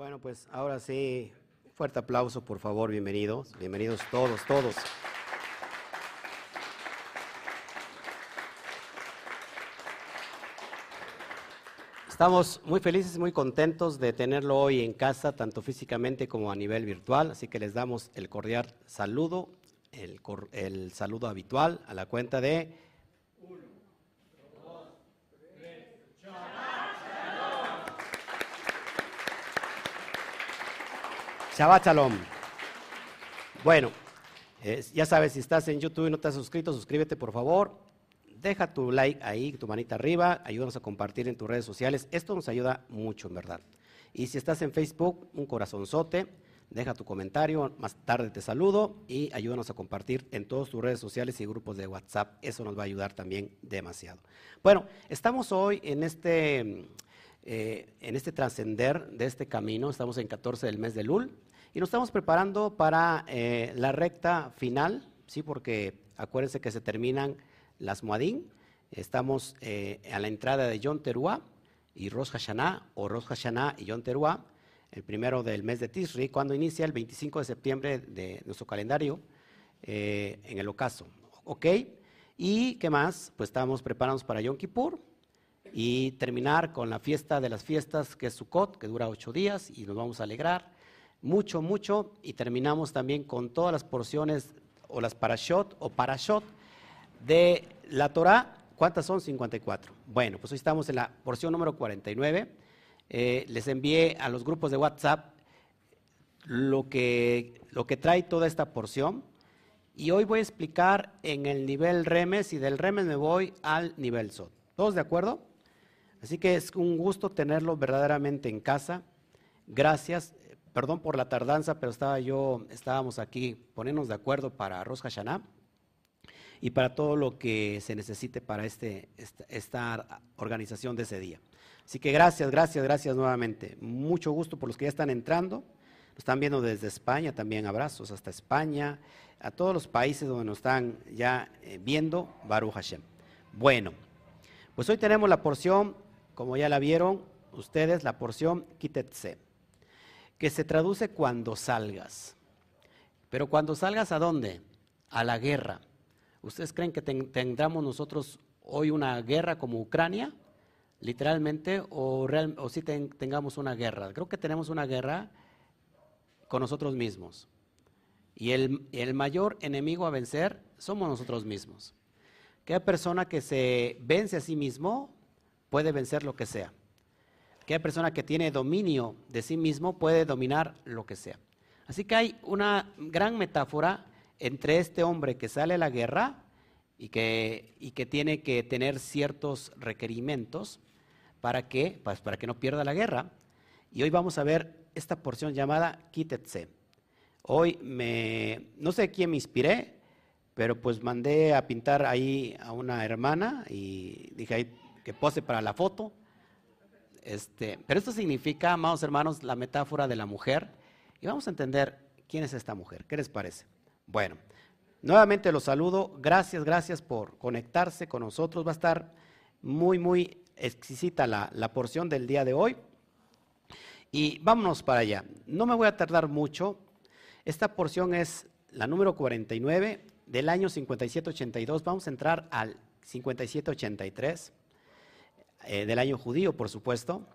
Bueno, pues ahora sí, fuerte aplauso, por favor, bienvenidos, bienvenidos todos, todos. Estamos muy felices, muy contentos de tenerlo hoy en casa, tanto físicamente como a nivel virtual, así que les damos el cordial saludo, el, el saludo habitual a la cuenta de Shabbat Shalom. Bueno, ya sabes, si estás en YouTube y no te has suscrito, suscríbete por favor. Deja tu like ahí, tu manita arriba, ayúdanos a compartir en tus redes sociales. Esto nos ayuda mucho, en verdad. Y si estás en Facebook, un corazonzote, deja tu comentario, más tarde te saludo y ayúdanos a compartir en todas tus redes sociales y grupos de WhatsApp. Eso nos va a ayudar también demasiado. Bueno, estamos hoy en este, eh, en este trascender de este camino, estamos en 14 del mes de Lul. Y nos estamos preparando para eh, la recta final, ¿sí? porque acuérdense que se terminan las Muadín. Estamos eh, a la entrada de Yom Teruah y Rosh Hashanah, o Rosh Hashanah y Yom Teruah, el primero del mes de Tisri, cuando inicia el 25 de septiembre de nuestro calendario eh, en el ocaso. ¿Ok? ¿Y qué más? Pues estamos preparados para Yom Kippur y terminar con la fiesta de las fiestas, que es Sukkot, que dura ocho días y nos vamos a alegrar mucho, mucho, y terminamos también con todas las porciones o las parashot o parashot de la Torah. ¿Cuántas son? 54. Bueno, pues hoy estamos en la porción número 49. Eh, les envié a los grupos de WhatsApp lo que, lo que trae toda esta porción. Y hoy voy a explicar en el nivel remes y del remes me voy al nivel sot. ¿Todos de acuerdo? Así que es un gusto tenerlo verdaderamente en casa. Gracias. Perdón por la tardanza, pero estaba yo, estábamos aquí poniéndonos de acuerdo para Rosh Hashanah y para todo lo que se necesite para este, esta, organización de ese día. Así que gracias, gracias, gracias nuevamente. Mucho gusto por los que ya están entrando. Nos están viendo desde España, también abrazos hasta España, a todos los países donde nos están ya eh, viendo, Baruch Hashem. Bueno, pues hoy tenemos la porción, como ya la vieron ustedes, la porción Kitetse que se traduce cuando salgas. Pero cuando salgas a dónde? A la guerra. ¿Ustedes creen que tendremos nosotros hoy una guerra como Ucrania, literalmente, o, o si tengamos una guerra? Creo que tenemos una guerra con nosotros mismos. Y el, el mayor enemigo a vencer somos nosotros mismos. Cada persona que se vence a sí mismo puede vencer lo que sea. Aquella persona que tiene dominio de sí mismo puede dominar lo que sea. Así que hay una gran metáfora entre este hombre que sale a la guerra y que, y que tiene que tener ciertos requerimientos para que, pues, para que no pierda la guerra. Y hoy vamos a ver esta porción llamada Kitetse. Hoy me, no sé quién me inspiré, pero pues mandé a pintar ahí a una hermana y dije ahí que pose para la foto. Este, pero esto significa, amados hermanos, la metáfora de la mujer. Y vamos a entender quién es esta mujer. ¿Qué les parece? Bueno, nuevamente los saludo. Gracias, gracias por conectarse con nosotros. Va a estar muy, muy exquisita la, la porción del día de hoy. Y vámonos para allá. No me voy a tardar mucho. Esta porción es la número 49 del año 5782. Vamos a entrar al 5783. Eh, del año judío, por supuesto.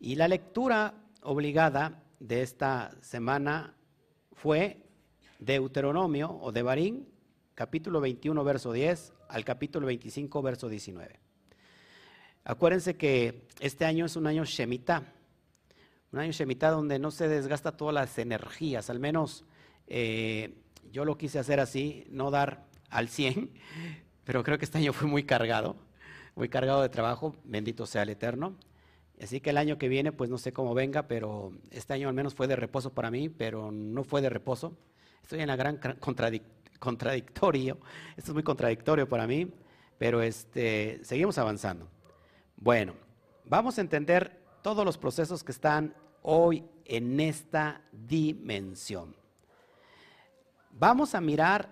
Y la lectura obligada de esta semana fue Deuteronomio o de Barín, capítulo 21, verso 10, al capítulo 25, verso 19. Acuérdense que este año es un año Shemitah, un año Shemitah donde no se desgasta todas las energías, al menos eh, yo lo quise hacer así, no dar al 100, pero creo que este año fue muy cargado muy cargado de trabajo, bendito sea el Eterno. Así que el año que viene, pues no sé cómo venga, pero este año al menos fue de reposo para mí, pero no fue de reposo. Estoy en la gran contradictorio, esto es muy contradictorio para mí, pero este, seguimos avanzando. Bueno, vamos a entender todos los procesos que están hoy en esta dimensión. Vamos a mirar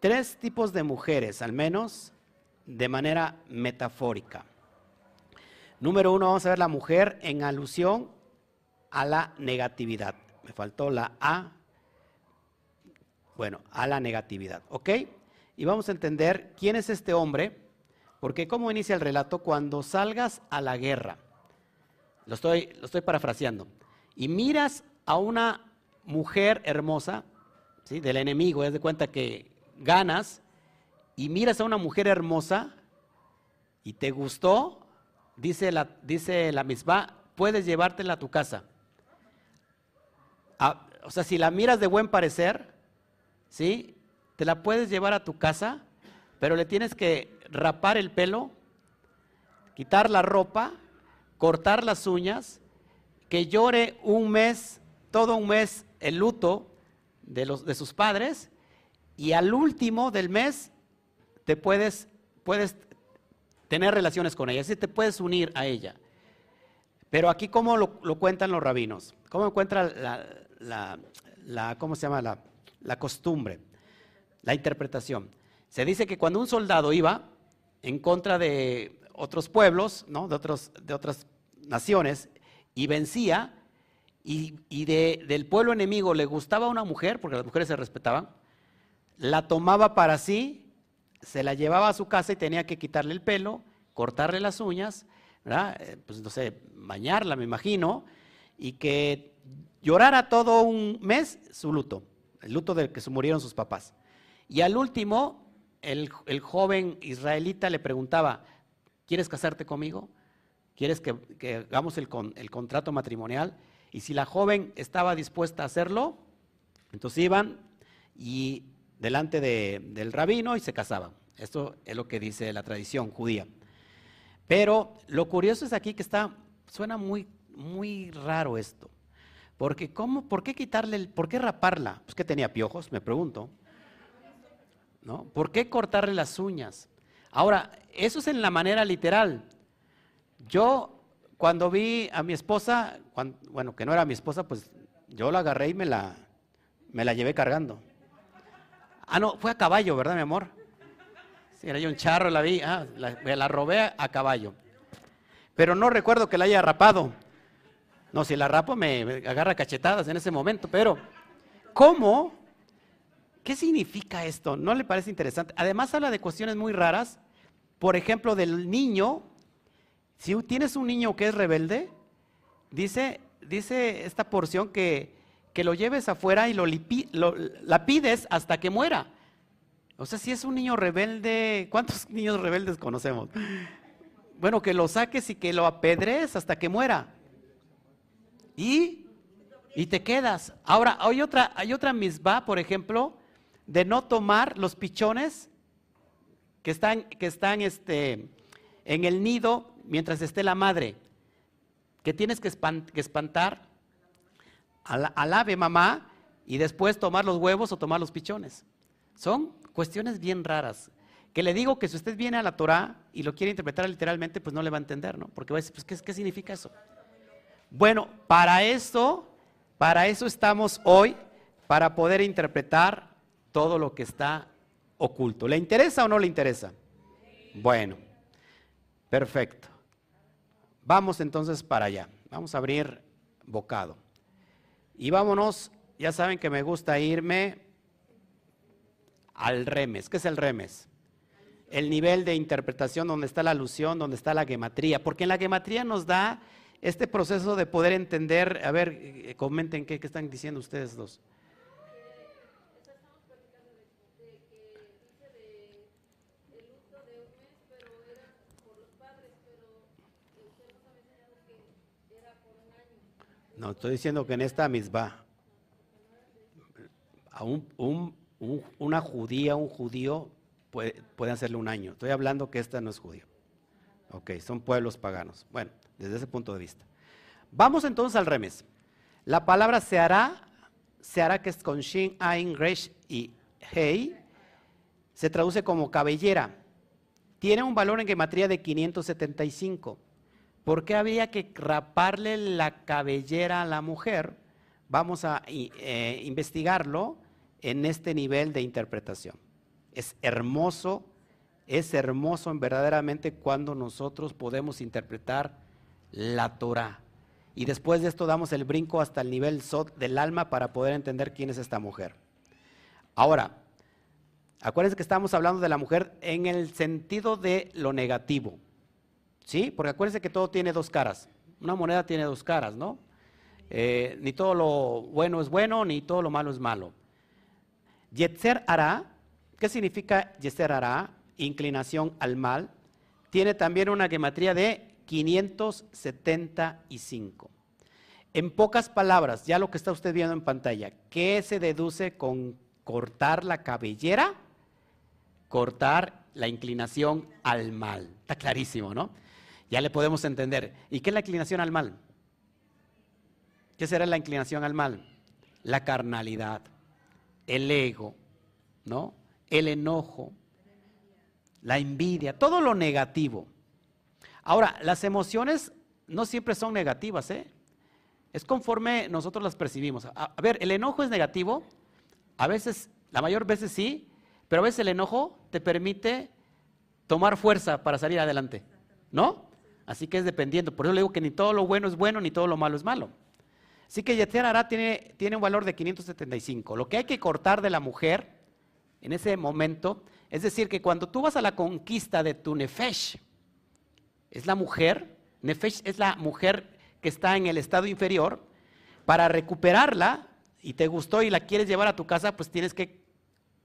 tres tipos de mujeres, al menos, de manera metafórica. Número uno, vamos a ver la mujer en alusión a la negatividad. Me faltó la A. Bueno, a la negatividad, ¿ok? Y vamos a entender quién es este hombre, porque cómo inicia el relato, cuando salgas a la guerra, lo estoy, lo estoy parafraseando, y miras a una mujer hermosa, ¿sí? del enemigo, es de cuenta que ganas, y miras a una mujer hermosa y te gustó, dice la, dice la misma, puedes llevártela a tu casa. Ah, o sea, si la miras de buen parecer, ¿sí? Te la puedes llevar a tu casa, pero le tienes que rapar el pelo, quitar la ropa, cortar las uñas, que llore un mes, todo un mes el luto de, los, de sus padres, y al último del mes te puedes, puedes tener relaciones con ella, así te puedes unir a ella. Pero aquí, ¿cómo lo, cuentan los rabinos? ¿Cómo encuentra la, la, ¿cómo se llama? La, la costumbre, la interpretación. Se dice que cuando un soldado iba en contra de otros pueblos, ¿no? de, otros, de otras naciones, y vencía, y, y de, del pueblo enemigo le gustaba una mujer, porque las mujeres se respetaban, la tomaba para sí se la llevaba a su casa y tenía que quitarle el pelo, cortarle las uñas, ¿verdad? Eh, pues no bañarla, me imagino, y que llorara todo un mes su luto, el luto del que murieron sus papás. Y al último, el, joven israelita le preguntaba, ¿quieres casarte conmigo? ¿Quieres que, hagamos el, el contrato matrimonial? Y si la joven estaba dispuesta a hacerlo, entonces iban y delante del rabino y se casaban. Esto es lo que dice la tradición judía. Pero lo curioso es aquí que está, suena muy, muy raro esto. Porque ¿cómo, ¿por qué quitarle, el, por qué raparla? Pues que tenía piojos, me pregunto. ¿No? ¿Por qué cortarle las uñas? Ahora, eso es en la manera literal. Yo cuando vi a mi esposa, bueno, que no era mi esposa, pues yo la agarré y me la, me la llevé cargando. Ah, no, fue a caballo, ¿verdad, mi amor? Sí, era yo un charro, la vi, ah, la, robé a caballo. Pero no recuerdo que la haya rapado. No, si la rapo me, agarra cachetadas en ese momento, pero ¿cómo? ¿Qué significa esto? ¿No le parece interesante? Además habla de cuestiones muy raras. Por ejemplo, del niño. Si tienes un niño que es rebelde, dice, dice esta porción que que lo lleves afuera y lo, la pides hasta que muera. O sea, si es un niño rebelde, ¿cuántos niños rebeldes conocemos? Bueno, que lo saques y que lo apedres hasta que muera. Y, y te quedas. Ahora, hay otra, hay otra misma, por ejemplo, de no tomar los pichones que están, que están este, en el nido mientras esté la madre. Que tienes que espantar al, ave mamá y después tomar los huevos o tomar los pichones. Son cuestiones bien raras. Que le digo que si usted viene a la Torah y lo quiere interpretar literalmente, pues no le va a entender, ¿no? Porque va a decir, pues, ¿qué, qué significa eso? Bueno, para eso, para eso estamos hoy, para poder interpretar todo lo que está oculto. ¿Le interesa o no le interesa? Bueno, perfecto. Vamos entonces para allá. Vamos a abrir bocado. Y vámonos, ya saben que me gusta irme al remes. ¿Qué es el remes? El nivel de interpretación donde está la alusión, donde está la gematría. Porque en la gematría nos da este proceso de poder entender, a ver, eh, comenten qué, qué están diciendo ustedes dos. No, estoy diciendo que en esta misma, a un, una judía, un judío puede, puede, hacerle un año. Estoy hablando que esta no es judío. Ok, son pueblos paganos. Bueno, desde ese punto de vista. Vamos entonces al remes. La palabra se hará, se hará que es con shin, ain, resh y hei, se traduce como cabellera. Tiene un valor en gematría de 575. ¿Por qué había que raparle la cabellera a la mujer? Vamos a eh, investigarlo en este nivel de interpretación. Es hermoso, es hermoso verdaderamente cuando nosotros podemos interpretar la Torah. y después de esto damos el brinco hasta el nivel del alma para poder entender quién es esta mujer. Ahora, acuérdense que estamos hablando de la mujer en el sentido de lo negativo. ¿Sí? Porque acuérdense que todo tiene dos caras. Una moneda tiene dos caras, ¿no? Eh, ni todo lo bueno es bueno, ni todo lo malo es malo. Yetzer Ara, ¿qué significa Yetzer Ara? Inclinación al mal. Tiene también una gematría de 575. En pocas palabras, ya lo que está usted viendo en pantalla, ¿qué se deduce con cortar la cabellera? Cortar la inclinación al mal. Está clarísimo, ¿no? Ya le podemos entender. ¿Y qué es la inclinación al mal? ¿Qué será la inclinación al mal? La carnalidad, el ego, ¿no? El enojo, la envidia, todo lo negativo. Ahora, las emociones no siempre son negativas, ¿eh? Es conforme nosotros las percibimos. A, ver, el enojo es negativo, a veces, la mayor veces sí, pero a veces el enojo te permite tomar fuerza para salir adelante, ¿no? Así que es dependiendo. Por eso le digo que ni todo lo bueno es bueno, ni todo lo malo es malo. Así que Yeter Hará tiene, tiene un valor de 575. Lo que hay que cortar de la mujer en ese momento, es decir, que cuando tú vas a la conquista de tu Nefesh, es la mujer, Nefesh es la mujer que está en el estado inferior, para recuperarla y te gustó y la quieres llevar a tu casa, pues tienes que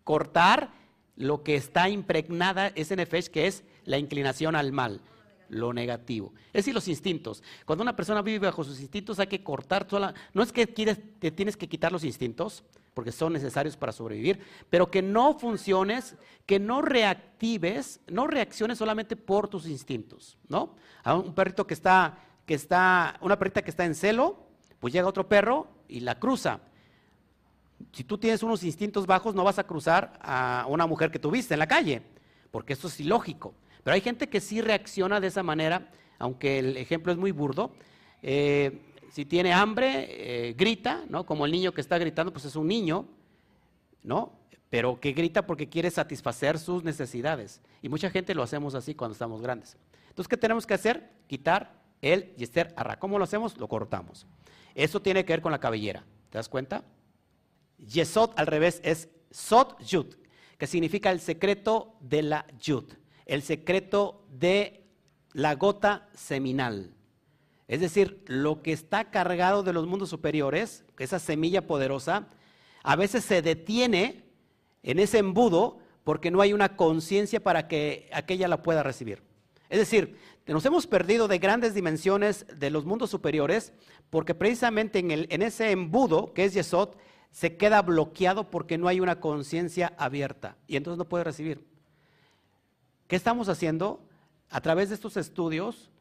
cortar lo que está impregnada ese Nefesh, que es la inclinación al mal lo negativo. Es decir, los instintos. Cuando una persona vive bajo sus instintos hay que cortar toda No es que quieres, te tienes que quitar los instintos, porque son necesarios para sobrevivir, pero que no funciones, que no reactives, no reacciones solamente por tus instintos, ¿no? A un perrito que está, que está, una perrita que está en celo, pues llega otro perro y la cruza. Si tú tienes unos instintos bajos, no vas a cruzar a una mujer que tuviste en la calle, porque eso es ilógico. Pero hay gente que sí reacciona de esa manera, aunque el ejemplo es muy burdo. Eh, si tiene hambre, eh, grita, ¿no? Como el niño que está gritando, pues es un niño, ¿no? Pero que grita porque quiere satisfacer sus necesidades. Y mucha gente lo hacemos así cuando estamos grandes. Entonces, ¿qué tenemos que hacer? Quitar el yester arra. ¿Cómo lo hacemos? Lo cortamos. Eso tiene que ver con la cabellera. ¿Te das cuenta? Yesod al revés es Sot Yud, que significa el secreto de la Yud el secreto de la gota seminal. Es decir, lo que está cargado de los mundos superiores, esa semilla poderosa, a veces se detiene en ese embudo porque no hay una conciencia para que aquella la pueda recibir. Es decir, nos hemos perdido de grandes dimensiones de los mundos superiores porque precisamente en, en ese embudo que es Yesod se queda bloqueado porque no hay una conciencia abierta y entonces no puede recibir. ¿Qué estamos haciendo? A través de estos estudios,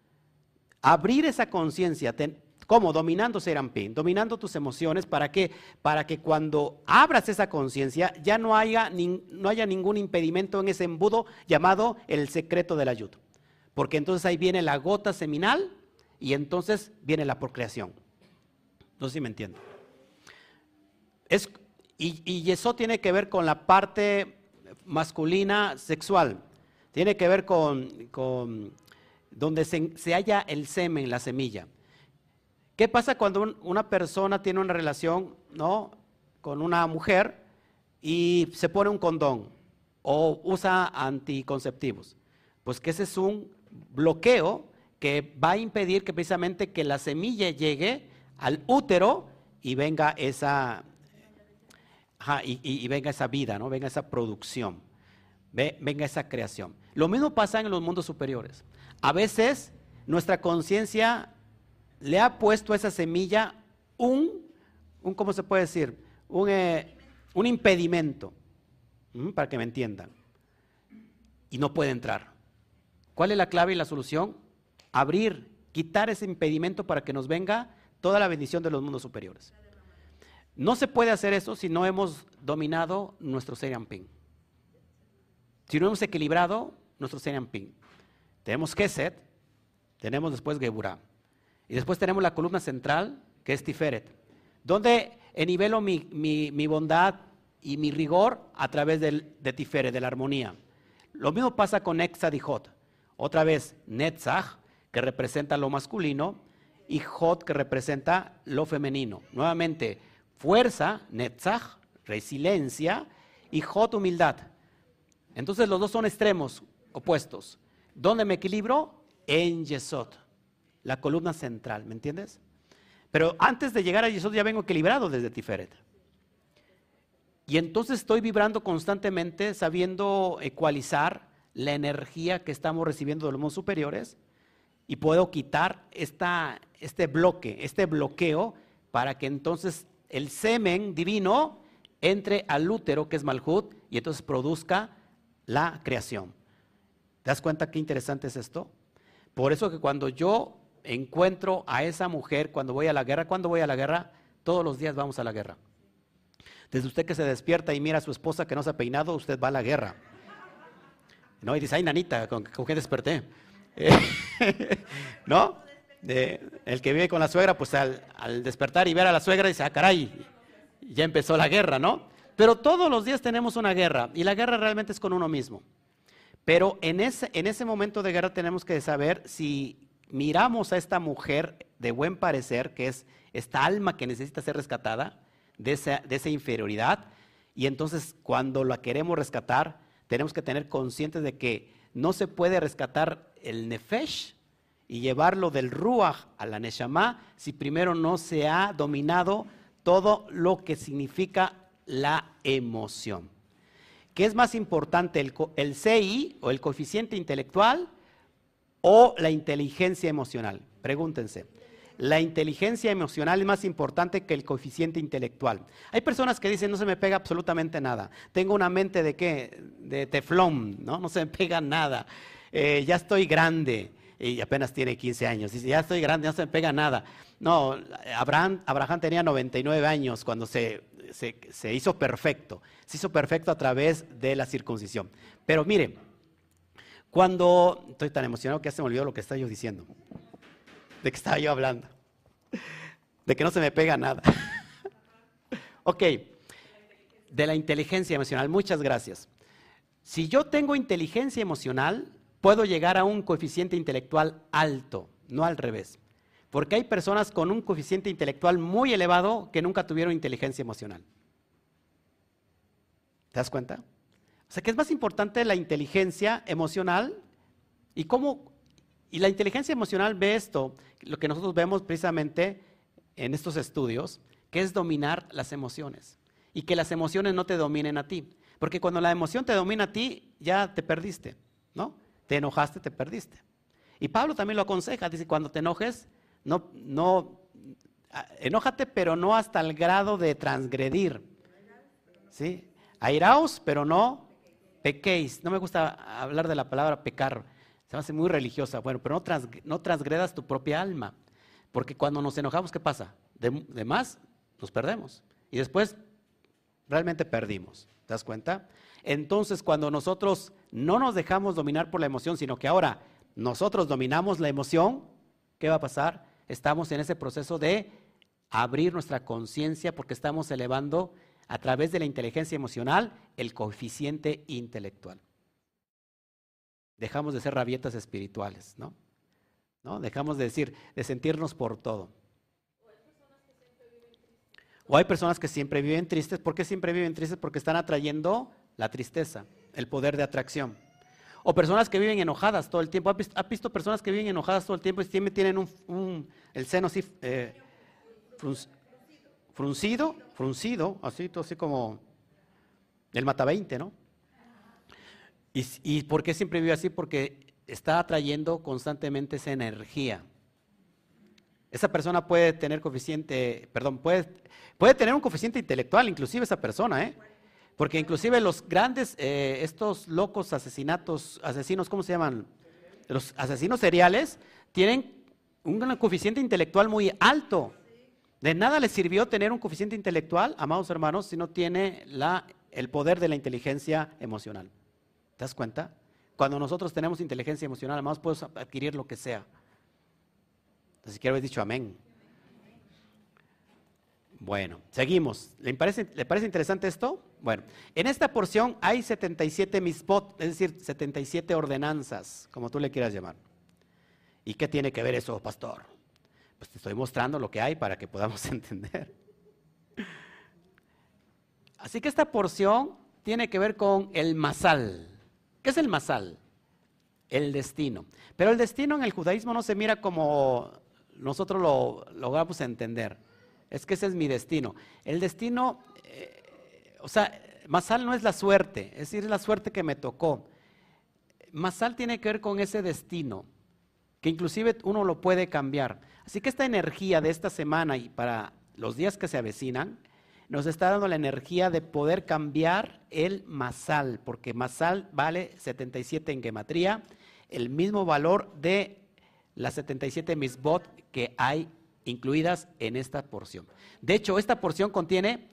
abrir esa conciencia, ¿cómo? Dominando Serampín, dominando tus emociones, ¿para qué? Para que cuando abras esa conciencia ya no haya, ningún impedimento en ese embudo llamado el secreto del ayudo. Porque entonces ahí viene la gota seminal y entonces viene la procreación. No sé si me entiendo. y eso tiene que ver con la parte masculina sexual. Tiene que ver con, donde se, halla el semen, la semilla. ¿Qué pasa cuando una persona tiene una relación ¿no? con una mujer y se pone un condón o usa anticonceptivos? Pues que ese es un bloqueo que va a impedir que precisamente que la semilla llegue al útero y venga esa, y, venga esa vida, ¿no? venga esa producción, venga esa creación. Lo mismo pasa en los mundos superiores. A veces nuestra conciencia le ha puesto a esa semilla un, un ¿cómo se puede decir? Un, eh, un impedimento, para que me entiendan. Y no puede entrar. ¿Cuál es la clave y la solución? Abrir, quitar ese impedimento para que nos venga toda la bendición de los mundos superiores. No se puede hacer eso si no hemos dominado nuestro Seriamping. Si no hemos equilibrado nuestro Ping. Tenemos Keset, tenemos después Geburah. Y después tenemos la columna central, que es Tiferet, donde nivelo mi, bondad y mi rigor a través del, de Tiferet, de la armonía. Lo mismo pasa con Exadijot. Otra vez, Netzach, que representa lo masculino, y Jod que representa lo femenino. Nuevamente, fuerza, Netzach, resiliencia y Jod humildad. Entonces los dos son extremos opuestos. ¿Dónde me equilibro? En Yesod, la columna central, ¿me entiendes? Pero antes de llegar a Yesod ya vengo equilibrado desde Tiferet. Y entonces estoy vibrando constantemente sabiendo ecualizar la energía que estamos recibiendo de los mundos superiores y puedo quitar esta, este bloque, este bloqueo para que entonces el semen divino entre al útero que es Malhut y entonces produzca la creación. ¿Te das cuenta qué interesante es esto? Por eso que cuando yo encuentro a esa mujer, cuando voy a la guerra, cuando voy a la guerra, todos los días vamos a la guerra. Desde usted que se despierta y mira a su esposa que no se ha peinado, usted va a la guerra. ¿No? Y dice, ay, nanita, ¿con, qué desperté? ¿No? el que vive con la suegra, pues al, al, despertar y ver a la suegra, dice, ah, caray, ya empezó la guerra, ¿no? Pero todos los días tenemos una guerra y la guerra realmente es con uno mismo. Pero en ese, en ese momento de guerra tenemos que saber si miramos a esta mujer de buen parecer, que es esta alma que necesita ser rescatada de esa, de esa inferioridad, y entonces cuando la queremos rescatar, tenemos que tener conscientes de que no se puede rescatar el nefesh y llevarlo del ruach a la neshama si primero no se ha dominado todo lo que significa la emoción. ¿Qué es más importante, el, CI o el coeficiente intelectual o la inteligencia emocional? Pregúntense. La inteligencia emocional es más importante que el coeficiente intelectual. Hay personas que dicen, no se me pega absolutamente nada. Tengo una mente de qué? De teflón, ¿no? No se me pega nada. Eh, ya estoy grande y apenas tiene 15 años. Dice, ya estoy grande, no se me pega nada. No, Abraham, Abraham tenía 99 años cuando se, se, hizo perfecto. Se hizo perfecto a través de la circuncisión. Pero mire, cuando estoy tan emocionado que ya se me olvidó lo que estaba yo diciendo. ¿De qué estaba yo hablando? De que no se me pega nada. ok, de la inteligencia emocional. Muchas gracias. Si yo tengo inteligencia emocional, puedo llegar a un coeficiente intelectual alto, no al revés. Porque hay personas con un coeficiente intelectual muy elevado que nunca tuvieron inteligencia emocional. ¿Te das cuenta? O sea que es más importante la inteligencia emocional y cómo y la inteligencia emocional ve esto, lo que nosotros vemos precisamente en estos estudios, que es dominar las emociones y que las emociones no te dominen a ti, porque cuando la emoción te domina a ti ya te perdiste, ¿no? Te enojaste, te perdiste. Y Pablo también lo aconseja, dice, cuando te enojes, no, no, enójate, pero no hasta el grado de transgredir. ¿Sí? Airaos, pero no pequéis. No me gusta hablar de la palabra pecar, se hace muy religiosa. Bueno, pero no, no transgredas tu propia alma. Porque cuando nos enojamos, ¿qué pasa? De, de, más, nos perdemos. Y después, realmente perdimos. ¿Te das cuenta? Entonces, cuando nosotros no nos dejamos dominar por la emoción, sino que ahora nosotros dominamos la emoción, ¿qué va a pasar? estamos en ese proceso de abrir nuestra conciencia porque estamos elevando a través de la inteligencia emocional el coeficiente intelectual. Dejamos de ser rabietas espirituales, ¿no? ¿No? Dejamos de decir, de sentirnos por todo. O hay personas que siempre viven tristes. ¿Por qué siempre viven tristes? Porque están atrayendo la tristeza, el poder de atracción. O personas que viven enojadas todo el tiempo. ¿Has visto, personas que viven enojadas todo el tiempo y siempre tienen un, el seno así eh, fruncido, fruncido, así, así como el mata 20, ¿no? Y, ¿Y por qué siempre vive así? Porque está atrayendo constantemente esa energía. Esa persona puede tener coeficiente, perdón, puede, puede tener un coeficiente intelectual, inclusive esa persona, ¿eh? Porque inclusive los grandes, eh, estos locos asesinatos, asesinos, ¿cómo se llaman? Los asesinos seriales tienen un coeficiente intelectual muy alto. De nada les sirvió tener un coeficiente intelectual, amados hermanos, si no tiene la, el poder de la inteligencia emocional. ¿Te das cuenta? Cuando nosotros tenemos inteligencia emocional, amados, podemos adquirir lo que sea. Entonces, quiero haber dicho amén. Bueno, seguimos. ¿Le parece, ¿Le parece interesante esto? Bueno, en esta porción hay 77 mispot, es decir, 77 ordenanzas, como tú le quieras llamar. ¿Y qué tiene que ver eso, pastor? Pues te estoy mostrando lo que hay para que podamos entender. Así que esta porción tiene que ver con el masal. ¿Qué es el masal? El destino. Pero el destino en el judaísmo no se mira como nosotros lo logramos entender. Es que ese es mi destino. El destino, eh, o sea, masal no es la suerte, es decir, es la suerte que me tocó. Masal tiene que ver con ese destino, que inclusive uno lo puede cambiar. Así que esta energía de esta semana y para los días que se avecinan, nos está dando la energía de poder cambiar el masal, porque masal vale 77 en gematría, el mismo valor de las 77 misbot que hay incluidas en esta porción. De hecho, esta porción contiene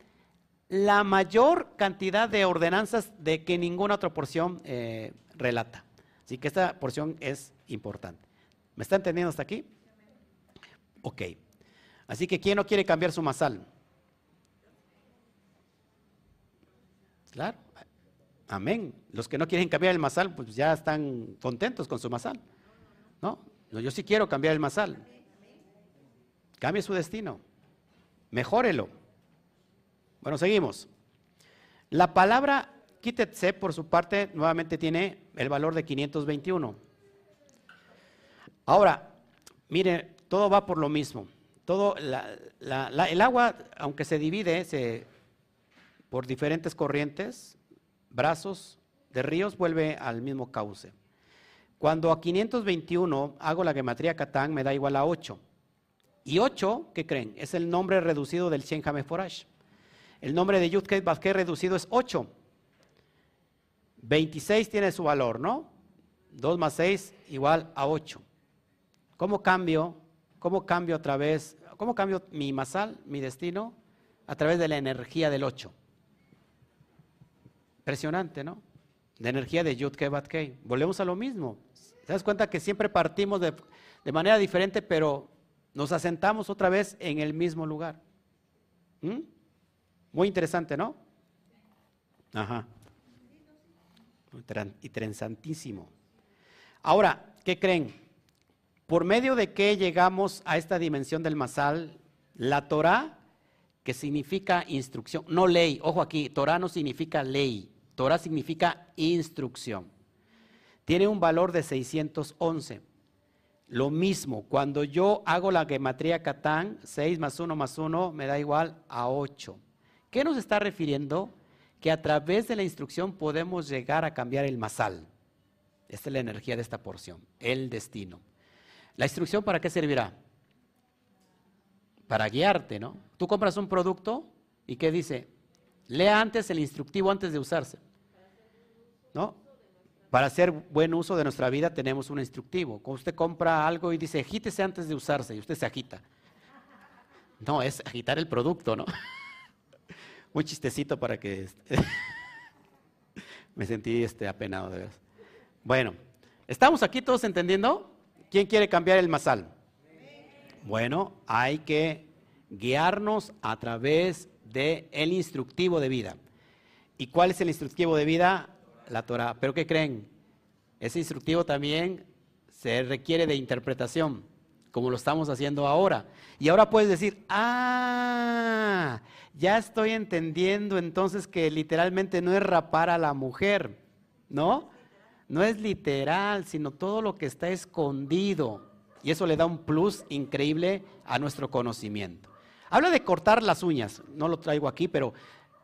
la mayor cantidad de ordenanzas de que ninguna otra porción eh, relata. Así que esta porción es importante. ¿Me está entendiendo hasta aquí? Ok. Así que, ¿quién no quiere cambiar su masal? Claro. Amén. Los que no quieren cambiar el masal, pues ya están contentos con su masal. No, no yo sí quiero cambiar el masal. Cambie su destino. Mejórelo. Bueno, seguimos. La palabra quítese, por su parte, nuevamente tiene el valor de 521. Ahora, mire, todo va por lo mismo. Todo, el agua, aunque se divide, se por diferentes corrientes, brazos de ríos, vuelve al mismo cauce. Cuando a 521 hago la gematría Catán, me da igual a 8. Y 8, ¿qué creen? Es el nombre reducido del Shen Forash. El nombre de Yudket Vazquez reducido es 8. 26 tiene su valor, ¿no? 2 más 6 igual a 8. ¿Cómo cambio? ¿Cómo cambio a través, cómo cambio mi masal, mi destino? A través de la energía del 8. Impresionante, ¿no? De energía de Yud Kei Volvemos a lo mismo. ¿Te das cuenta que siempre partimos de, manera diferente, pero nos asentamos otra vez en el mismo lugar? ¿Mm? Muy interesante, ¿no? Ajá. Interesantísimo. Ahora, ¿qué creen? ¿Por medio de qué llegamos a esta dimensión del masal? La Torah, que significa instrucción, no ley. Ojo aquí, Torah no significa ley. Torah significa instrucción. Tiene un valor de 611. Lo mismo, cuando yo hago la gematría Catán, 6 más 1 más 1 me da igual a 8. ¿Qué nos está refiriendo? Que a través de la instrucción podemos llegar a cambiar el masal. Esta es la energía de esta porción, el destino. ¿La instrucción para qué servirá? Para guiarte, ¿no? Tú compras un producto y ¿qué dice? Lea antes el instructivo antes de usarse. ¿no? Para hacer buen uso de nuestra vida tenemos un instructivo. Cuando usted compra algo y dice, agítese antes de usarse, y usted se agita. No, es agitar el producto, ¿no? Un chistecito para que... Este, me sentí este, apenado, de verdad. Bueno, ¿estamos aquí todos entendiendo? ¿Quién quiere cambiar el masal? Bueno, hay que guiarnos a través del el instructivo de vida. ¿Y cuál es el instructivo de vida? la Torah. Pero ¿qué creen? Ese instructivo también se requiere de interpretación, como lo estamos haciendo ahora. Y ahora puedes decir, ah, ya estoy entendiendo entonces que literalmente no es rapar a la mujer, ¿no? No es literal, sino todo lo que está escondido. Y eso le da un plus increíble a nuestro conocimiento. Habla de cortar las uñas, no lo traigo aquí, pero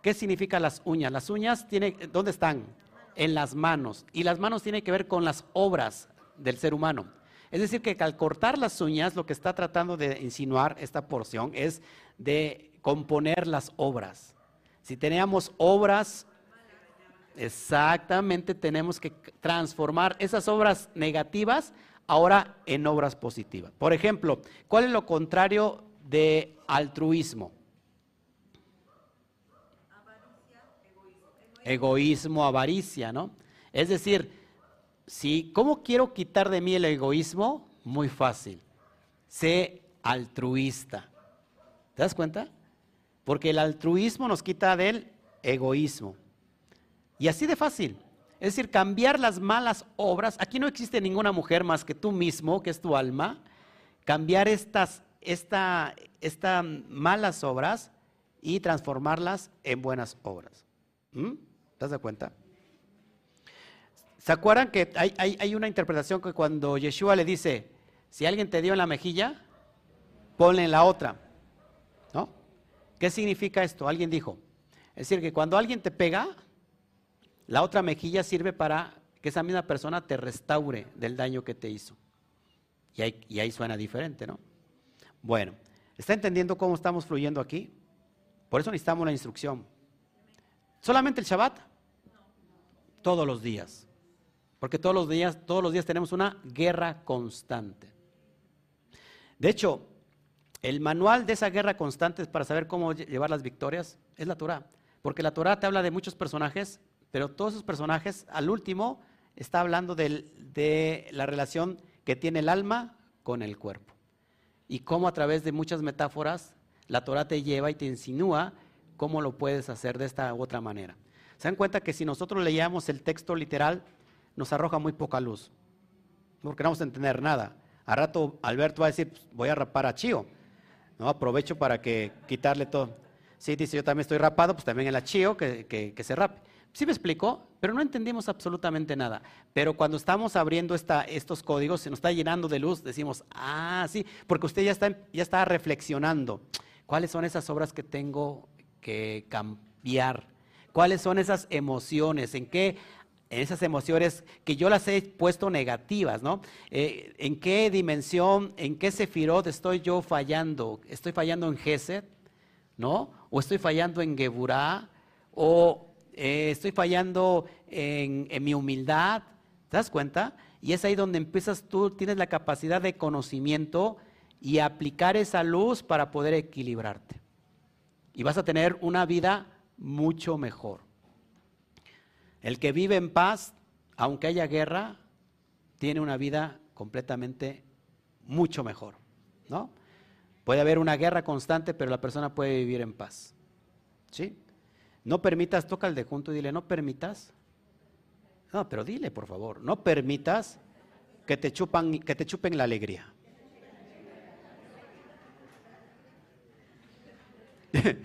¿qué significa las uñas? Las uñas, tiene, ¿dónde están? en las manos. Y las manos tienen que ver con las obras del ser humano. Es decir, que al cortar las uñas, lo que está tratando de insinuar esta porción es de componer las obras. Si teníamos obras, exactamente tenemos que transformar esas obras negativas ahora en obras positivas. Por ejemplo, ¿cuál es lo contrario de altruismo? egoísmo, avaricia, ¿no? Es decir, si, ¿cómo quiero quitar de mí el egoísmo? Muy fácil. Sé altruista. ¿Te das cuenta? Porque el altruismo nos quita del egoísmo. Y así de fácil. Es decir, cambiar las malas obras. Aquí no existe ninguna mujer más que tú mismo, que es tu alma. Cambiar estas estas malas obras y transformarlas en buenas obras. ¿Mm? ¿Te das cuenta? ¿Se acuerdan que hay, hay, una interpretación que cuando Yeshua le dice, si alguien te dio en la mejilla, ponle en la otra? ¿No? ¿Qué significa esto? Alguien dijo. Es decir, que cuando alguien te pega, la otra mejilla sirve para que esa misma persona te restaure del daño que te hizo. Y ahí, suena diferente, ¿no? Bueno, ¿está entendiendo cómo estamos fluyendo aquí? Por eso necesitamos la instrucción. ¿Solamente el Shabbat? Todos los días. Porque todos los días, todos los días tenemos una guerra constante. De hecho, el manual de esa guerra constante para saber cómo llevar las victorias es la Torah. Porque la Torah te habla de muchos personajes, pero todos esos personajes, al último, está hablando de la relación que tiene el alma con el cuerpo. Y cómo a través de muchas metáforas la Torah te lleva y te insinúa cómo lo puedes hacer de esta u otra manera. Se dan cuenta que si nosotros leíamos el texto literal, nos arroja muy poca luz, porque no vamos a entender nada. A rato Alberto va a decir, pues, voy a rapar a Chío, ¿no? Aprovecho para que quitarle todo. Sí, dice, yo también estoy rapado, pues también el Achío que, que, se rape. Sí me explicó, pero no entendimos absolutamente nada. Pero cuando estamos abriendo esta, estos códigos, se nos está llenando de luz, decimos, ah, sí, porque usted ya está, ya está reflexionando. ¿Cuáles son esas obras que tengo que cambiar? ¿Cuáles son esas emociones? ¿En qué esas emociones que yo las he puesto negativas, ¿no? Eh, ¿En qué dimensión, en qué sefirot estoy yo fallando? ¿Estoy fallando en Gesed, ¿no? ¿O estoy fallando en Geburah? ¿O eh, estoy fallando en, en mi humildad? ¿Te das cuenta? Y es ahí donde empiezas tú, tienes la capacidad de conocimiento y aplicar esa luz para poder equilibrarte. Y vas a tener una vida mucho mejor. El que vive en paz, aunque haya guerra, tiene una vida completamente mucho mejor, ¿no? Puede haber una guerra constante, pero la persona puede vivir en paz. ¿Sí? No permitas, toca el de junto y dile, no permitas. No, pero dile, por favor, no permitas que te, chupan, que te chupen la alegría.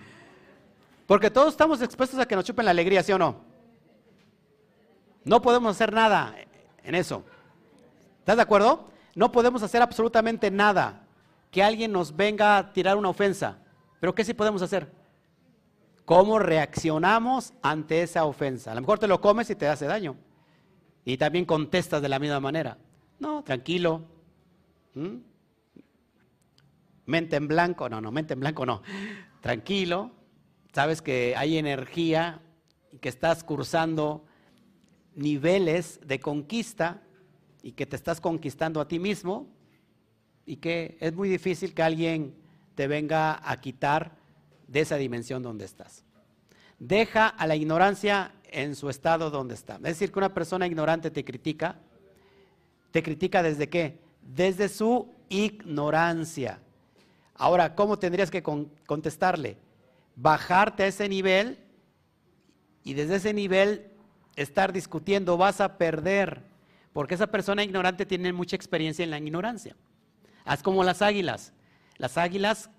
Porque todos estamos expuestos a que nos chupen la alegría, ¿sí o no? No podemos hacer nada en eso. ¿Estás de acuerdo? No podemos hacer absolutamente nada que alguien nos venga a tirar una ofensa. Pero ¿qué sí podemos hacer? ¿Cómo reaccionamos ante esa ofensa? A lo mejor te lo comes y te hace daño. Y también contestas de la misma manera. No, tranquilo. ¿Mm? Mente en blanco, no, no, mente en blanco no. Tranquilo. Sabes que hay energía y que estás cursando niveles de conquista y que te estás conquistando a ti mismo y que es muy difícil que alguien te venga a quitar de esa dimensión donde estás. Deja a la ignorancia en su estado donde está. Es decir, que una persona ignorante te critica, te critica desde qué? Desde su ignorancia. Ahora, ¿cómo tendrías que contestarle? Bajarte a ese nivel y desde ese nivel estar discutiendo, vas a perder, porque esa persona ignorante tiene mucha experiencia en la ignorancia. Haz como las águilas. Las águilas,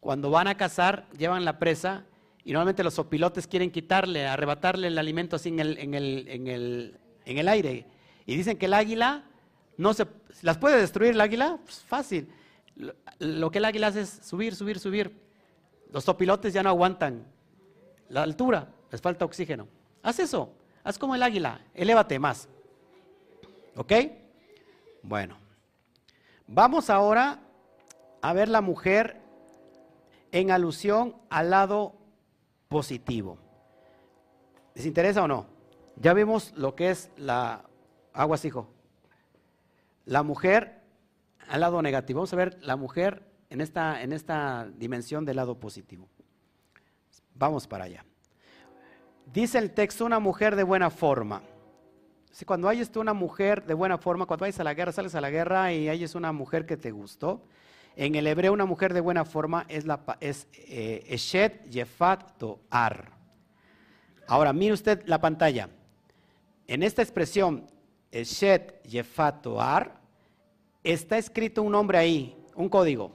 cuando van a cazar, llevan la presa y normalmente los opilotes quieren quitarle, arrebatarle el alimento así en el, en el, en el, en el aire. Y dicen que el águila no se... ¿Las puede destruir el águila? Pues fácil. Lo, que el águila hace es subir, subir, subir. Los opilotes ya no aguantan la altura, les falta oxígeno. Haz eso. Haz como el águila, elévate más. ¿Ok? Bueno, vamos ahora a ver la mujer en alusión al lado positivo. ¿Les interesa o no? Ya vimos lo que es la aguas, hijo. La mujer al lado negativo. Vamos a ver la mujer en esta, en esta dimensión del lado positivo. Vamos para allá. Dice el texto, una mujer de buena forma. Si cuando hayas una mujer de buena forma, cuando vayas a la guerra, sales a la guerra y hayas una mujer que te gustó, en el hebreo una mujer de buena forma es, la, es eh, Eshet Yefat Toar. Ahora, mire usted la pantalla. En esta expresión, Eshet Yefat Toar, está escrito un nombre ahí, un código.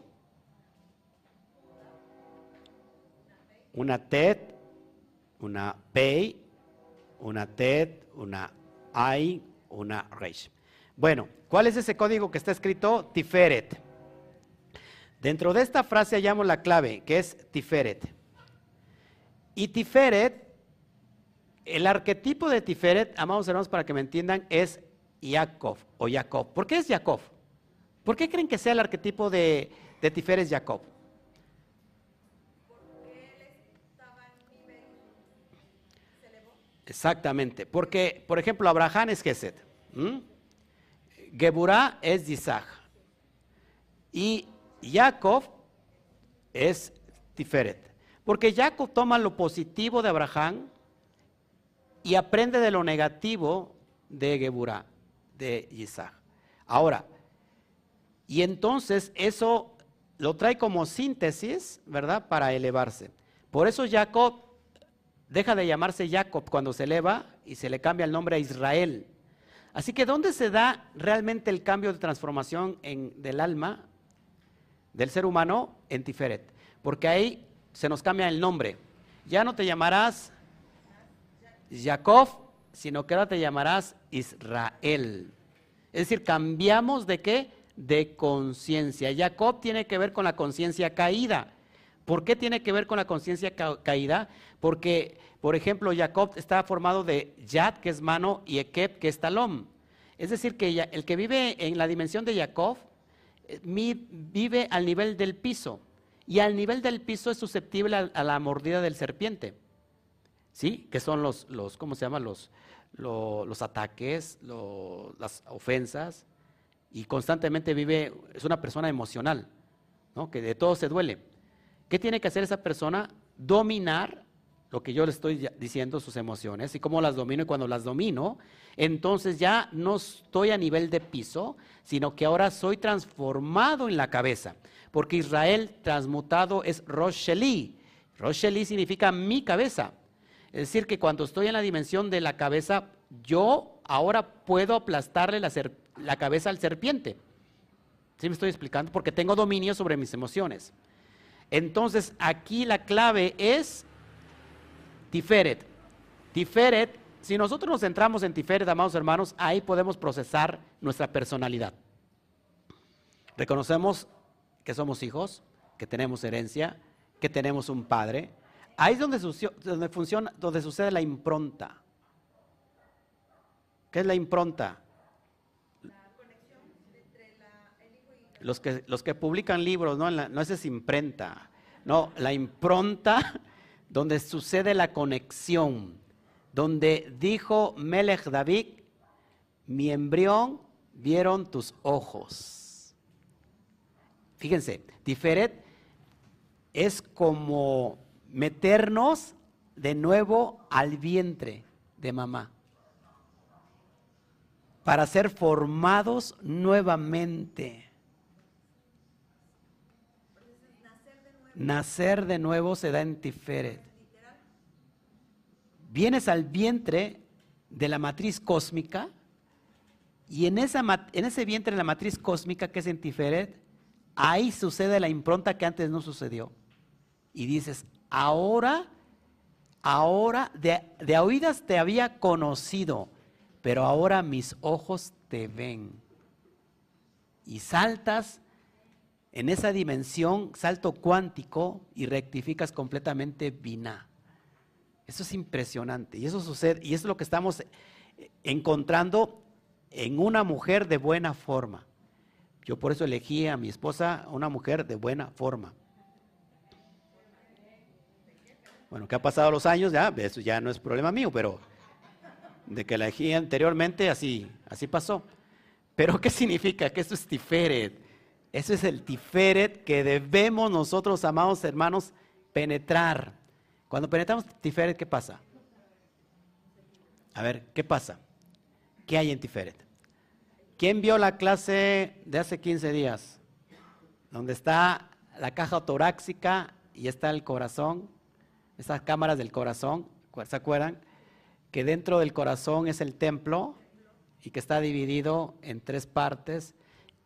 Una TED, una pei, una tet, una ai, una reish. Bueno, ¿cuál es ese código que está escrito? Tiferet. Dentro de esta frase hallamos la clave, que es Tiferet. Y Tiferet, el arquetipo de Tiferet, amados hermanos, para que me entiendan, es Jacob o Jacob. ¿Por qué es Jacob? ¿Por qué creen que sea el arquetipo de, de Tiferet Jacob? Exactamente, porque, por ejemplo, Abraham es Gesed, Geburah es Isaac y Jacob es Tiferet. Porque Jacob toma lo positivo de Abraham y aprende de lo negativo de Geburah, de Isaac. Ahora, y entonces eso lo trae como síntesis, ¿verdad? Para elevarse. Por eso Jacob deja de llamarse Jacob cuando se eleva y se le cambia el nombre a Israel. Así que ¿dónde se da realmente el cambio de transformación en, del alma del ser humano en Tiferet? Porque ahí se nos cambia el nombre. Ya no te llamarás Jacob, sino que ahora te llamarás Israel. Es decir, cambiamos de qué? De conciencia. Jacob tiene que ver con la conciencia caída. ¿Por qué tiene que ver con la conciencia caída? Porque, por ejemplo, Jacob está formado de Yad, que es mano, y Ekeb, que es talón. Es decir, que el que vive en la dimensión de Jacob eh, vive al nivel del piso. Y al nivel del piso es susceptible a, la mordida del serpiente. ¿Sí? Que son los, los ¿cómo se llaman? Los, los, ataques, las ofensas. Y constantemente vive, es una persona emocional, ¿no? Que de todo se duele. ¿Qué tiene que hacer esa persona? Dominar lo que yo le estoy diciendo, sus emociones, y cómo las domino. Y cuando las domino, entonces ya no estoy a nivel de piso, sino que ahora soy transformado en la cabeza. Porque Israel transmutado es Rosheli. Rosheli significa mi cabeza. Es decir, que cuando estoy en la dimensión de la cabeza, yo ahora puedo aplastarle la, la cabeza al serpiente. ¿Sí me estoy explicando? Porque tengo dominio sobre mis emociones. Entonces, aquí la clave es Tiferet. Tiferet, si nosotros nos centramos en Tiferet, amados hermanos, ahí podemos procesar nuestra personalidad. Reconocemos que somos hijos, que tenemos herencia, que tenemos un padre. Ahí es donde, donde, funciona, donde sucede la impronta. ¿Qué es la impronta? Los que, los que publican libros, no, no es imprenta, no, la impronta donde sucede la conexión, donde dijo Melech David, mi embrión vieron tus ojos. Fíjense, Tiferet es como meternos de nuevo al vientre de mamá para ser formados nuevamente. Nacer de nuevo se da en Tiferet. Vienes al vientre de la matriz cósmica y en, ese vientre de la matriz cósmica que es en Tiferet, ahí sucede la impronta que antes no sucedió. Y dices, ahora, ahora, de oídas te había conocido, pero ahora mis ojos te ven. Y saltas en esa dimensión, salto cuántico y rectificas completamente Vina. Eso es impresionante y eso sucede y eso es lo que estamos encontrando en una mujer de buena forma. Yo por eso elegí a mi esposa una mujer de buena forma. Bueno, que ha pasado los años, ya, eso ya no es problema mío, pero de que la elegí anteriormente, así, así pasó. Pero ¿qué significa? Que eso es. Eso es el tiferet que debemos nosotros, amados hermanos, penetrar. Cuando penetramos tiferet, ¿qué pasa? A ver, ¿qué pasa? ¿Qué hay en tiferet? ¿Quién vio la clase de hace 15 días? Donde está la caja torácica y está el corazón, esas cámaras del corazón, ¿se acuerdan? Que dentro del corazón es el templo y que está dividido en tres partes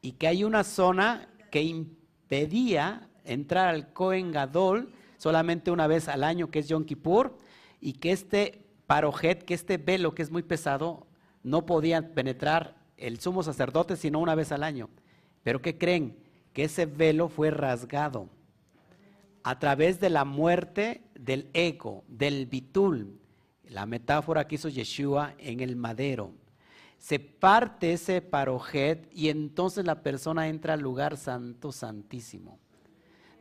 y que hay una zona que impedía entrar al Cohen Gadol solamente una vez al año, que es Yom Kippur, y que este parojet, que este velo que es muy pesado, no podía penetrar el sumo sacerdote sino una vez al año. Pero ¿qué creen? Que ese velo fue rasgado a través de la muerte del ego, del bitul, la metáfora que hizo Yeshua en el madero. Se parte ese parojet y entonces la persona entra al lugar santo, santísimo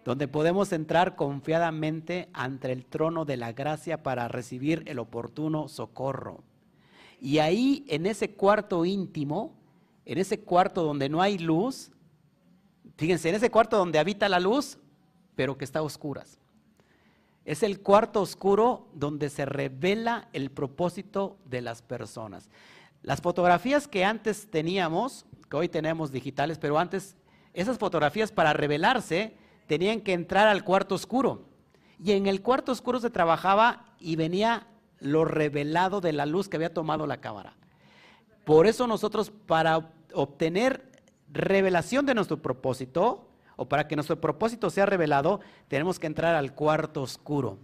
donde podemos entrar confiadamente ante el trono de la gracia para recibir el oportuno socorro. Y ahí, en ese cuarto íntimo, en ese cuarto donde no hay luz, fíjense, en ese cuarto donde habita la luz, pero que está a oscuras. Es el cuarto oscuro donde se revela el propósito de las personas. Las fotografías que antes teníamos, que hoy tenemos digitales, pero antes esas fotografías para revelarse tenían que entrar al cuarto oscuro. Y en el cuarto oscuro se trabajaba y venía lo revelado de la luz que había tomado la cámara. Por eso nosotros para obtener revelación de nuestro propósito, o para que nuestro propósito sea revelado, tenemos que entrar al cuarto oscuro,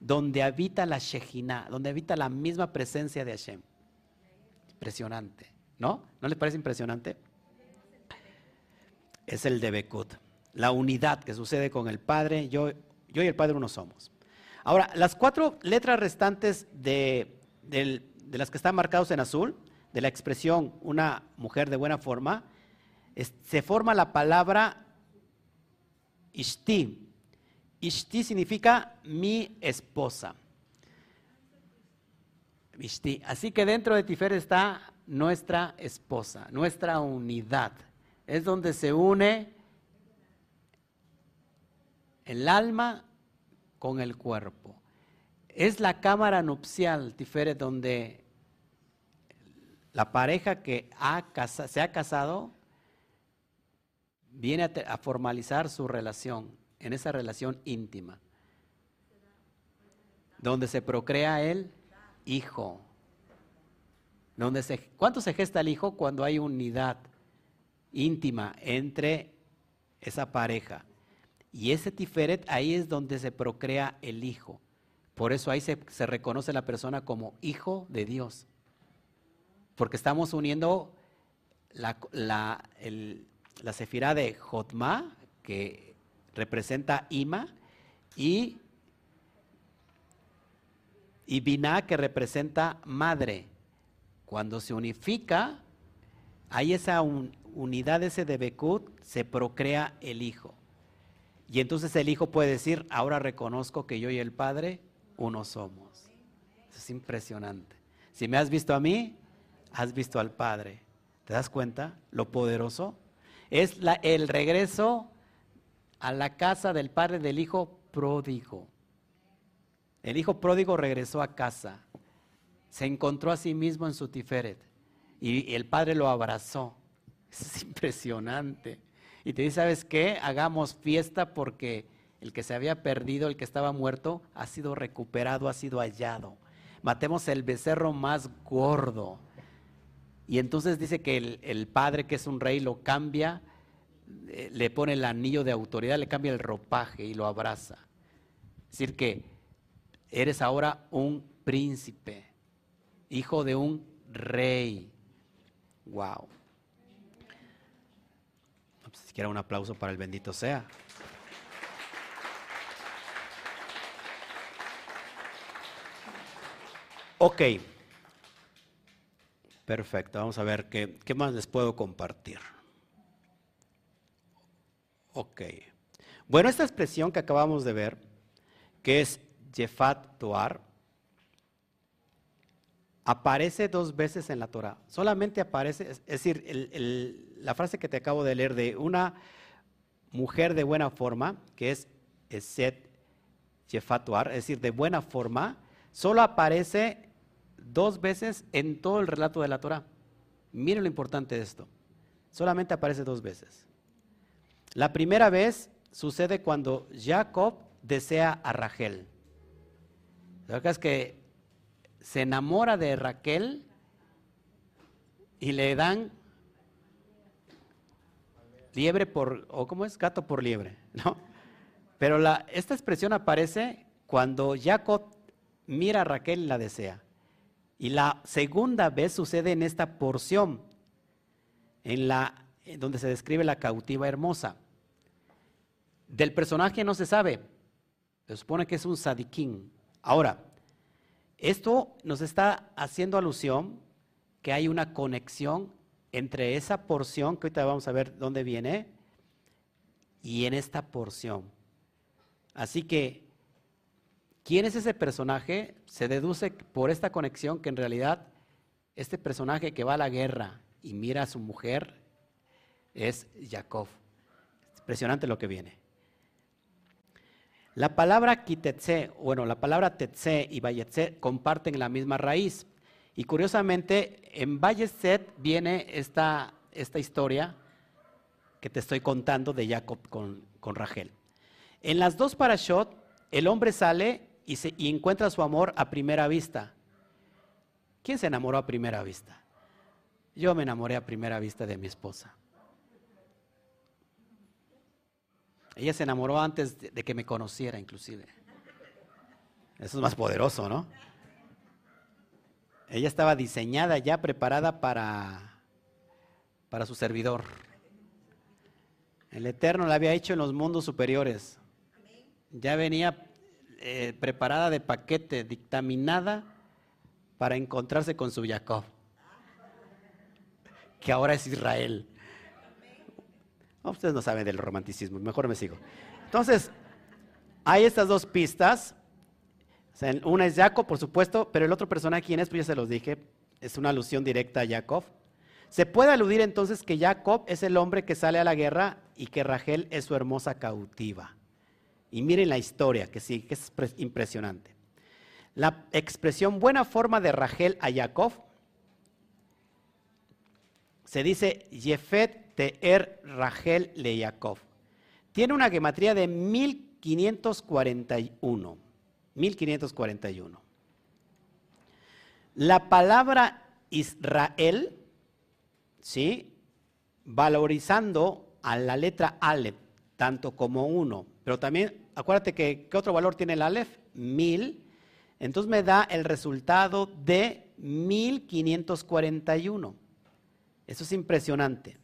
donde habita la Shejina, donde habita la misma presencia de Hashem. Impresionante, ¿no? ¿No les parece impresionante? Es el de Bekut la unidad que sucede con el Padre, yo, yo y el Padre uno somos. Ahora, las cuatro letras restantes de, las que están marcadas en azul, de la expresión una mujer de buena forma, se forma la palabra ishti. Ishti significa mi esposa. Así que dentro de Tifer está nuestra esposa, nuestra unidad. Es donde se une el alma con el cuerpo. Es la cámara nupcial, Tiferet, donde la pareja que se ha casado viene a, formalizar su relación, en esa relación íntima, donde se procrea el hijo. Donde se, ¿Cuánto se gesta el hijo? Cuando hay unidad íntima entre esa pareja. Y ese Tiferet, ahí es donde se procrea el Hijo. Por eso ahí se, reconoce la persona como Hijo de Dios. Porque estamos uniendo la, la, sefirá de Jotma, que representa Ima, y, y Binah, que representa madre. Cuando se unifica, hay esa unidad, ese de Bekut, se procrea el Hijo. Y entonces el Hijo puede decir, ahora reconozco que yo y el Padre uno somos. es impresionante. Si me has visto a mí, has visto al Padre. ¿Te das cuenta lo poderoso? Es el regreso a la casa del Padre del Hijo pródigo. El Hijo pródigo regresó a casa. Se encontró a sí mismo en su tiferet. Y el Padre lo abrazó. Es impresionante y te dice, ¿sabes qué? Hagamos fiesta porque el que se había perdido, el que estaba muerto, ha sido recuperado, ha sido hallado. Matemos el becerro más gordo. Y entonces dice que el, padre, que es un rey, lo cambia, eh, le pone el anillo de autoridad, le cambia el ropaje y lo abraza. Es decir, que eres ahora un príncipe, hijo de un rey. Wow siquiera un aplauso para el bendito sea. Ok. Perfecto. Vamos a ver qué, qué más les puedo compartir. Ok. Bueno, esta expresión que acabamos de ver, que es Jefat Toar, aparece dos veces en la Torah. Solamente aparece, es decir, la frase que te acabo de leer de una mujer de buena forma, que es Eset Yefatuar, es decir, de buena forma, solo aparece dos veces en todo el relato de la Torah. Miren lo importante de esto. Solamente aparece dos veces. La primera vez sucede cuando Jacob desea a Rachel. La verdad es que se enamora de Raquel y le dan liebre por, o cómo es, gato por liebre, ¿no? Pero esta expresión aparece cuando Jacob mira a Raquel y la desea. Y la segunda vez sucede en esta porción, en la donde se describe la cautiva hermosa. Del personaje no se sabe, se supone que es un sadiquín. Ahora, esto nos está haciendo alusión que hay una conexión entre esa porción, que ahorita vamos a ver dónde viene, y en esta porción. Así que, ¿quién es ese personaje? Se deduce por esta conexión que en realidad este personaje que va a la guerra y mira a su mujer es Jacob. impresionante lo que viene. La palabra kitetse, bueno, la palabra tetse y bayetse comparten la misma raíz. Y curiosamente, en Bayetset viene esta, esta historia que te estoy contando de Jacob con, con Rachel. En las dos parashot, el hombre sale y, se, y encuentra su amor a primera vista. ¿Quién se enamoró a primera vista? Yo me enamoré a primera vista de mi esposa. Ella se enamoró antes de que me conociera, inclusive. Eso es más poderoso, ¿no? Ella estaba diseñada ya, preparada para, para su servidor. El Eterno la había hecho en los mundos superiores. Ya venía eh, preparada de paquete, dictaminada para encontrarse con su Jacob, que ahora es Israel ustedes no saben del romanticismo, mejor me sigo. Entonces, hay estas dos pistas. una es Jacob, por supuesto, pero el otro personaje, ¿quién es? Pues ya se los dije, es una alusión directa a Jacob. Se puede aludir entonces que Jacob es el hombre que sale a la guerra y que Rachel es su hermosa cautiva. Y miren la historia, que sí, que es impresionante. La expresión buena forma de Rachel a Jacob se dice Jefet Teer Rachel Le Yaakov. Tiene una gematría de 1541. 1541. La palabra Israel, ¿sí? Valorizando a la letra Aleph, tanto como uno, pero también, acuérdate que, ¿qué otro valor tiene el Aleph? Mil. Entonces me da el resultado de 1541. Eso es impresionante.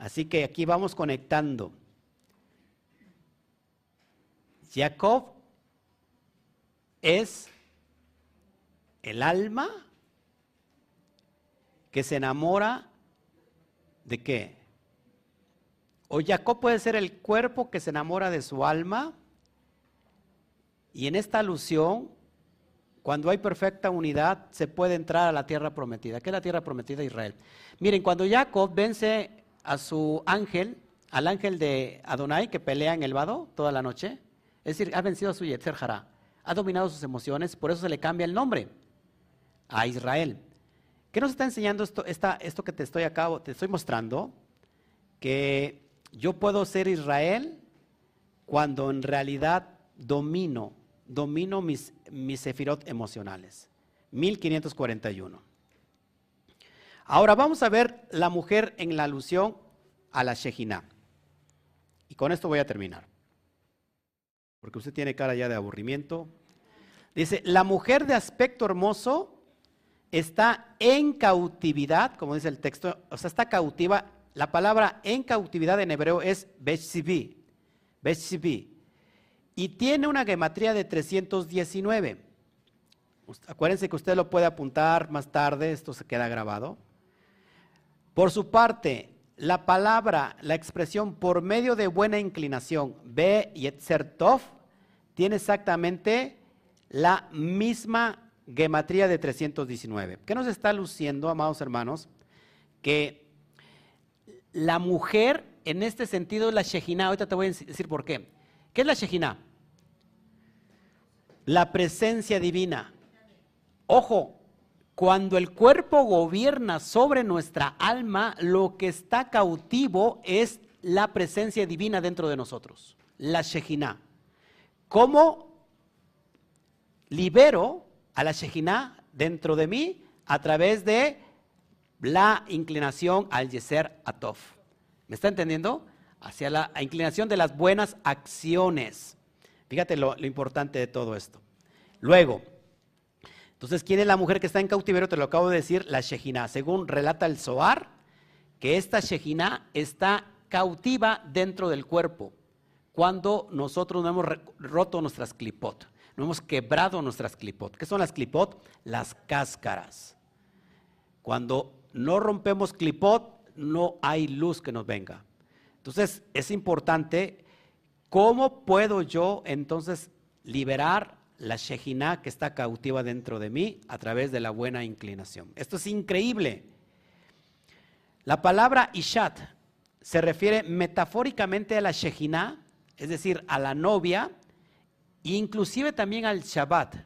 Así que aquí vamos conectando. Jacob es el alma que se enamora de qué? O Jacob puede ser el cuerpo que se enamora de su alma. Y en esta alusión, cuando hay perfecta unidad, se puede entrar a la tierra prometida. ¿Qué es la tierra prometida de Israel? Miren, cuando Jacob vence a su ángel, al ángel de Adonai que pelea en el vado toda la noche. Es decir, ha vencido a su Yetzer Hará, ha dominado sus emociones, por eso se le cambia el nombre a Israel. ¿Qué nos está enseñando esto, esto que te estoy acá, te estoy mostrando? Que yo puedo ser Israel cuando en realidad domino, domino mis, mis emocionales. 1541. Ahora vamos a ver la mujer en la alusión a la Shejina. Y con esto voy a terminar. Porque usted tiene cara ya de aburrimiento. Dice, la mujer de aspecto hermoso está en cautividad, como dice el texto, o sea, está cautiva. La palabra en cautividad en hebreo es Beshzibi. Y tiene una gematría de 319. Acuérdense que usted lo puede apuntar más tarde, esto se queda grabado. Por su parte, la palabra, la expresión por medio de buena inclinación, be yetzertov, tiene exactamente la misma gematría de 319. ¿Qué nos está luciendo, amados hermanos? Que la mujer, en este sentido, es la Shejina. Ahorita te voy a decir por qué. ¿Qué es la Shejina? La presencia divina. Ojo, cuando el cuerpo gobierna sobre nuestra alma, lo que está cautivo es la presencia divina dentro de nosotros, la Shejina. ¿Cómo libero a la Shejina dentro de mí? A través de la inclinación al Yeser Atov. ¿Me está entendiendo? hacia la inclinación de las buenas acciones. Fíjate lo, importante de todo esto. Luego, entonces, ¿quién es la mujer que está en cautiverio? Te lo acabo de decir, la Shejina. Según relata el Zohar, que esta Shejina está cautiva dentro del cuerpo cuando nosotros no hemos roto nuestras clipot, no hemos quebrado nuestras clipot. ¿Qué son las clipot? Las cáscaras. Cuando no rompemos clipot, no hay luz que nos venga. Entonces, es importante, ¿cómo puedo yo entonces liberar la Shejina que está cautiva dentro de mí a través de la buena inclinación? Esto es increíble. La palabra Ishat se refiere metafóricamente a la Shejina, es decir, a la novia, e inclusive también al Shabbat.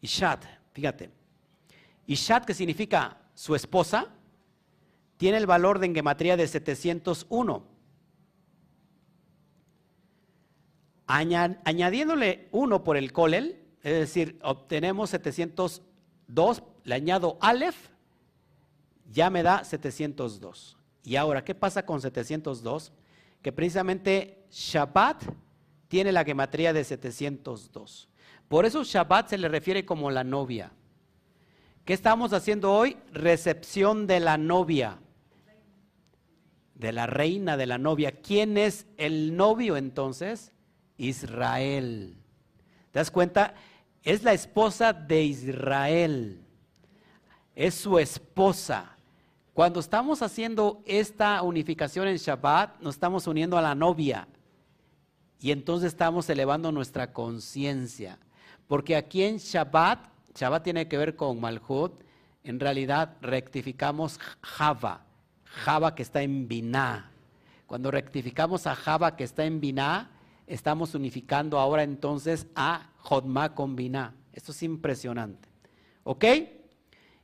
Ishat, fíjate. Ishat, que significa su esposa, tiene el valor de engematría de 701. Añadiéndole uno por el colel, es decir, obtenemos 702, le añado Aleph, ya me da 702. Y ahora, ¿qué pasa con 702? Que precisamente Shabbat tiene la gematría de 702. Por eso Shabbat se le refiere como la novia. ¿Qué estamos haciendo hoy? Recepción de la novia, de la reina de la novia. ¿Quién es el novio entonces? Israel. ¿Te das cuenta? Es la esposa de Israel. Es su esposa. Cuando estamos haciendo esta unificación en Shabbat, nos estamos uniendo a la novia. Y entonces estamos elevando nuestra conciencia. Porque aquí en Shabbat, Shabbat tiene que ver con Malhut, en realidad rectificamos Java, Java que está en Binah. Cuando rectificamos a Java que está en Binah, estamos unificando ahora entonces a Jodma con Binah. Esto es impresionante. ¿Ok?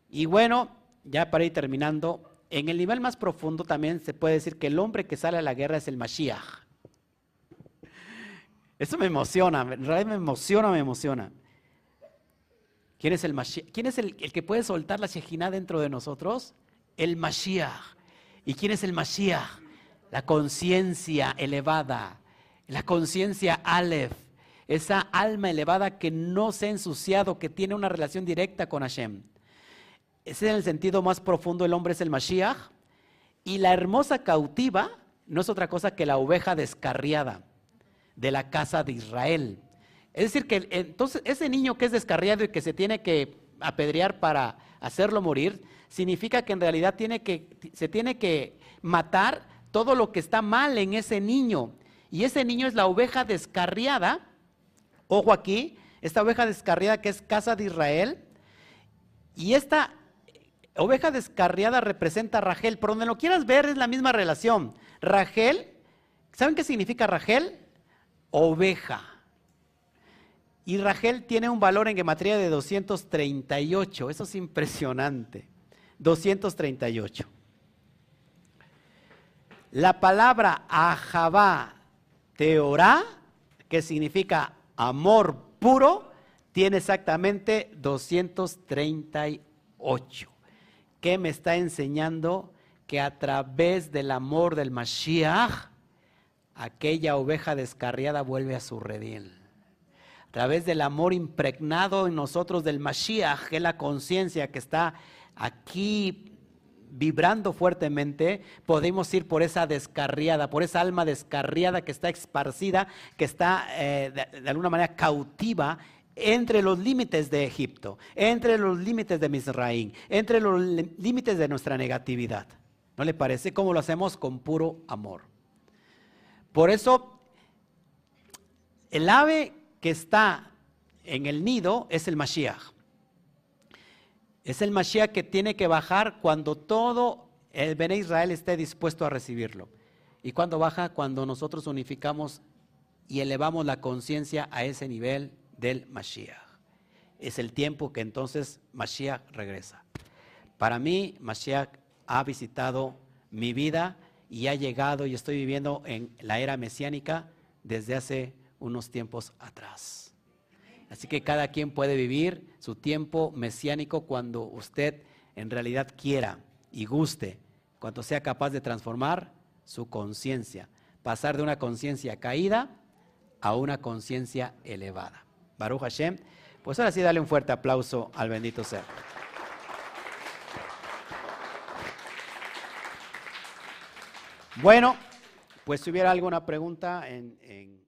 Y bueno, ya para ir terminando, en el nivel más profundo también se puede decir que el hombre que sale a la guerra es el Mashiach. Eso me emociona, en realidad me emociona, me emociona. ¿Quién es el Mashiach? ¿Quién es el, que puede soltar la Shejina dentro de nosotros? El Mashiach. ¿Y quién es el Mashiach? La conciencia elevada, la conciencia Aleph, esa alma elevada que no se ha ensuciado, que tiene una relación directa con Hashem. Ese es el sentido más profundo, el hombre es el Mashiach. Y la hermosa cautiva no es otra cosa que la oveja descarriada de la casa de Israel. Es decir, que entonces ese niño que es descarriado y que se tiene que apedrear para hacerlo morir, significa que en realidad tiene que, se tiene que matar todo lo que está mal en ese niño. Y ese niño es la oveja descarriada. Ojo aquí, esta oveja descarriada que es casa de Israel. Y esta Oveja descarriada representa a Rachel. Por donde lo quieras ver es la misma relación. Rachel, ¿saben qué significa Rachel? Oveja. Y Rachel tiene un valor en gematría de 238. Eso es impresionante. 238. La palabra Ahabá Teorá, que significa amor puro, tiene exactamente 238 qué me está enseñando? Que a través del amor del Mashiach, aquella oveja descarriada vuelve a su redil. A través del amor impregnado en nosotros del Mashiach, que es la conciencia que está aquí vibrando fuertemente, podemos ir por esa descarriada, por esa alma descarriada que está esparcida, que está eh, de, alguna manera cautiva entre los límites de Egipto, entre los límites de Misraín, entre los límites de nuestra negatividad. ¿No le parece? cómo lo hacemos con puro amor. Por eso, el ave que está en el nido es el Mashiach. Es el Mashiach que tiene que bajar cuando todo el Bene Israel esté dispuesto a recibirlo. ¿Y cuando baja? Cuando nosotros unificamos y elevamos la conciencia a ese nivel del Mashiach. Es el tiempo que entonces Mashiach regresa. Para mí, Mashiach ha visitado mi vida y ha llegado y estoy viviendo en la era mesiánica desde hace unos tiempos atrás. Así que cada quien puede vivir su tiempo mesiánico cuando usted en realidad quiera y guste, cuando sea capaz de transformar su conciencia. pasar de una conciencia caída a una conciencia elevada. Baruch Hashem. Pues ahora sí, dale un fuerte aplauso al bendito ser. Bueno, pues si hubiera alguna pregunta en, en